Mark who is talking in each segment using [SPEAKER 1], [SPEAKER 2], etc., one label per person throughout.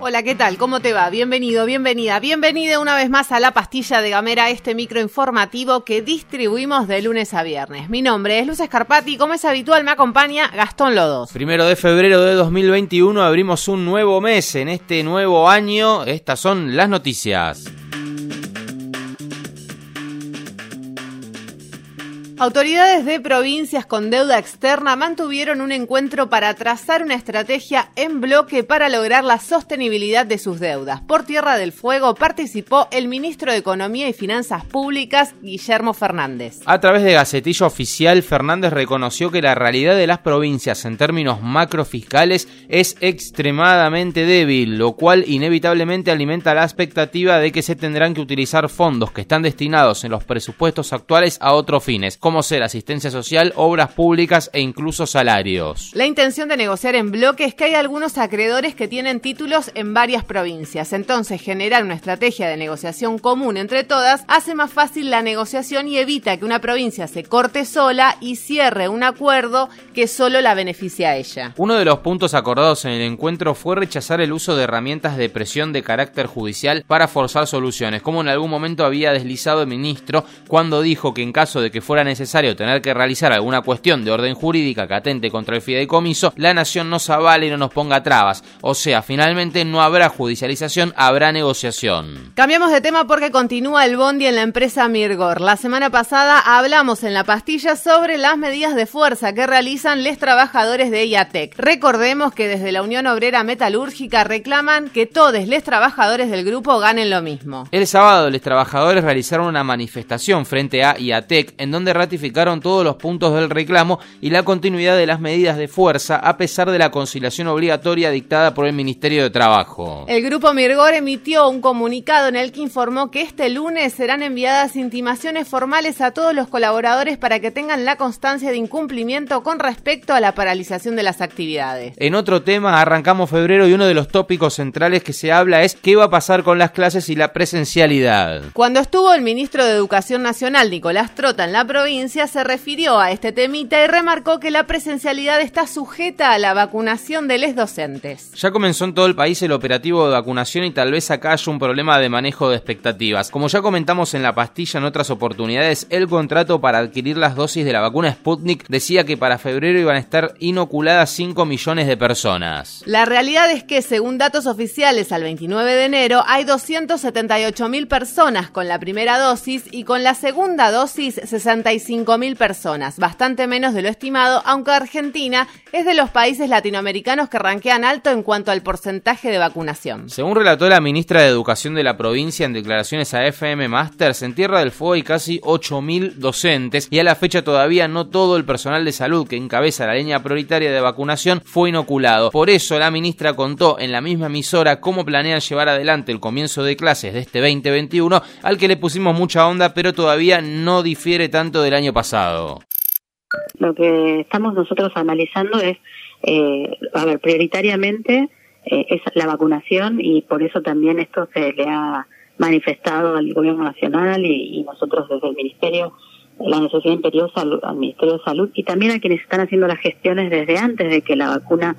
[SPEAKER 1] Hola, ¿qué tal? ¿Cómo te va? Bienvenido, bienvenida, bienvenida una vez más a la pastilla de Gamera, este micro informativo que distribuimos de lunes a viernes. Mi nombre es Luz Escarpati y como es habitual me acompaña Gastón Lodos.
[SPEAKER 2] Primero de febrero de 2021 abrimos un nuevo mes. En este nuevo año, estas son las noticias.
[SPEAKER 1] Autoridades de provincias con deuda externa mantuvieron un encuentro para trazar una estrategia en bloque para lograr la sostenibilidad de sus deudas. Por Tierra del Fuego participó el ministro de Economía y Finanzas Públicas, Guillermo Fernández.
[SPEAKER 2] A través de Gacetillo Oficial, Fernández reconoció que la realidad de las provincias en términos macrofiscales es extremadamente débil, lo cual inevitablemente alimenta la expectativa de que se tendrán que utilizar fondos que están destinados en los presupuestos actuales a otros fines como ser asistencia social, obras públicas e incluso salarios.
[SPEAKER 1] La intención de negociar en bloque es que hay algunos acreedores que tienen títulos en varias provincias. Entonces, generar una estrategia de negociación común entre todas hace más fácil la negociación y evita que una provincia se corte sola y cierre un acuerdo que solo la beneficia a ella.
[SPEAKER 2] Uno de los puntos acordados en el encuentro fue rechazar el uso de herramientas de presión de carácter judicial para forzar soluciones, como en algún momento había deslizado el ministro cuando dijo que en caso de que fuera necesario necesario tener que realizar alguna cuestión de orden jurídica que atente contra el fideicomiso, la nación nos avale y no nos ponga trabas. O sea, finalmente no habrá judicialización, habrá negociación.
[SPEAKER 1] Cambiamos de tema porque continúa el bondi en la empresa Mirgor. La semana pasada hablamos en la pastilla sobre las medidas de fuerza que realizan los trabajadores de IATEC. Recordemos que desde la Unión Obrera Metalúrgica reclaman que todos los trabajadores del grupo ganen lo mismo.
[SPEAKER 2] El sábado los trabajadores realizaron una manifestación frente a IATEC en donde ratificaron todos los puntos del reclamo y la continuidad de las medidas de fuerza a pesar de la conciliación obligatoria dictada por el Ministerio de Trabajo.
[SPEAKER 1] El grupo Mirgor emitió un comunicado en el que informó que este lunes serán enviadas intimaciones formales a todos los colaboradores para que tengan la constancia de incumplimiento con respecto a la paralización de las actividades.
[SPEAKER 2] En otro tema, arrancamos febrero y uno de los tópicos centrales que se habla es qué va a pasar con las clases y la presencialidad.
[SPEAKER 1] Cuando estuvo el ministro de Educación Nacional, Nicolás Trota, en la provincia, se refirió a este temita y remarcó que la presencialidad está sujeta a la vacunación de los docentes.
[SPEAKER 2] Ya comenzó en todo el país el operativo de vacunación y tal vez acá haya un problema de manejo de expectativas. Como ya comentamos en la pastilla en otras oportunidades, el contrato para adquirir las dosis de la vacuna Sputnik decía que para febrero iban a estar inoculadas 5 millones de personas.
[SPEAKER 1] La realidad es que, según datos oficiales al 29 de enero, hay 278 mil personas con la primera dosis y con la segunda dosis 65 5.000 personas, bastante menos de lo estimado, aunque Argentina es de los países latinoamericanos que ranquean alto en cuanto al porcentaje de vacunación.
[SPEAKER 2] Según relató la ministra de Educación de la provincia en declaraciones a FM Masters, en Tierra del Fuego hay casi 8.000 docentes y a la fecha todavía no todo el personal de salud que encabeza la línea prioritaria de vacunación fue inoculado. Por eso la ministra contó en la misma emisora cómo planean llevar adelante el comienzo de clases de este 2021, al que le pusimos mucha onda, pero todavía no difiere tanto de la año pasado?
[SPEAKER 3] Lo que estamos nosotros analizando es, eh, a ver, prioritariamente eh, es la vacunación y por eso también esto se le ha manifestado al gobierno nacional y, nosotros desde el ministerio la necesidad imperiosa al, Ministerio de Salud y también a quienes están haciendo las gestiones desde antes de que la vacuna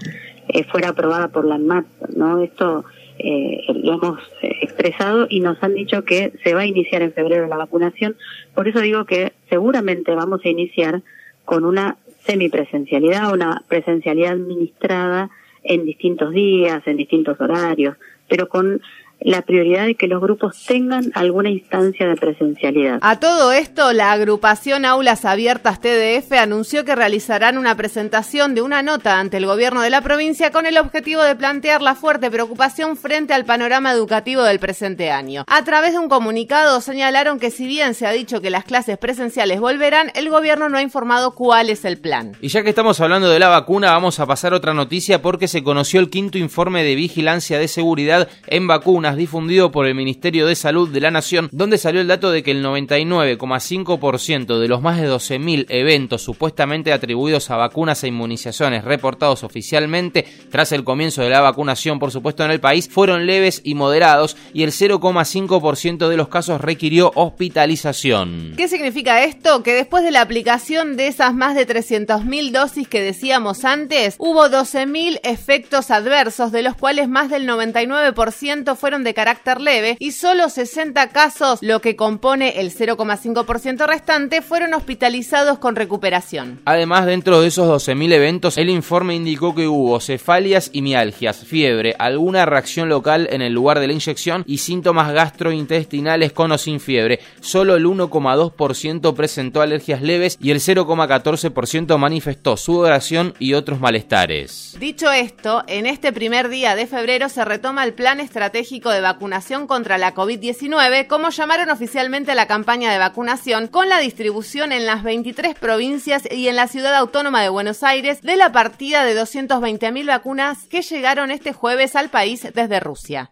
[SPEAKER 3] eh, fuera aprobada por la ANMAT, ¿no? Esto eh, lo hemos eh, expresado y nos han dicho que se va a iniciar en febrero la vacunación. Por eso digo que seguramente vamos a iniciar con una semipresencialidad, una presencialidad administrada en distintos días, en distintos horarios, pero con la prioridad de que los grupos tengan alguna instancia de presencialidad.
[SPEAKER 1] A todo esto, la agrupación Aulas Abiertas TDF anunció que realizarán una presentación de una nota ante el gobierno de la provincia con el objetivo de plantear la fuerte preocupación frente al panorama educativo del presente año. A través de un comunicado señalaron que si bien se ha dicho que las clases presenciales volverán, el gobierno no ha informado cuál es el plan.
[SPEAKER 2] Y ya que estamos hablando de la vacuna, vamos a pasar otra noticia porque se conoció el quinto informe de vigilancia de seguridad en vacunas difundido por el Ministerio de Salud de la Nación, donde salió el dato de que el 99,5% de los más de 12.000 eventos supuestamente atribuidos a vacunas e inmunizaciones reportados oficialmente tras el comienzo de la vacunación, por supuesto, en el país, fueron leves y moderados y el 0,5% de los casos requirió hospitalización.
[SPEAKER 1] ¿Qué significa esto? Que después de la aplicación de esas más de 300.000 dosis que decíamos antes, hubo 12.000 efectos adversos, de los cuales más del 99% fueron de carácter leve y solo 60 casos, lo que compone el 0,5% restante, fueron hospitalizados con recuperación.
[SPEAKER 2] Además, dentro de esos 12.000 eventos, el informe indicó que hubo cefalias y mialgias, fiebre, alguna reacción local en el lugar de la inyección y síntomas gastrointestinales con o sin fiebre. Solo el 1,2% presentó alergias leves y el 0,14% manifestó sudoración y otros malestares.
[SPEAKER 1] Dicho esto, en este primer día de febrero se retoma el plan estratégico de vacunación contra la COVID-19, como llamaron oficialmente la campaña de vacunación, con la distribución en las 23 provincias y en la ciudad autónoma de Buenos Aires de la partida de 220.000 vacunas que llegaron este jueves al país desde Rusia.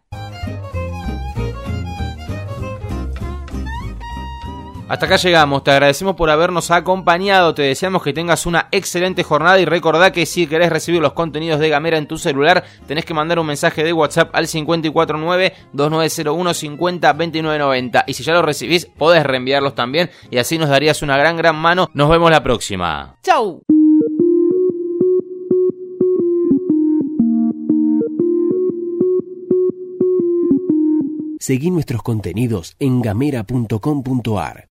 [SPEAKER 2] Hasta acá llegamos, te agradecemos por habernos acompañado, te deseamos que tengas una excelente jornada y recordá que si querés recibir los contenidos de Gamera en tu celular, tenés que mandar un mensaje de WhatsApp al 549-2901-502990 y si ya lo recibís, podés reenviarlos también y así nos darías una gran gran mano. Nos vemos la próxima.
[SPEAKER 1] ¡Chau!
[SPEAKER 4] Seguí nuestros contenidos en gamera.com.ar.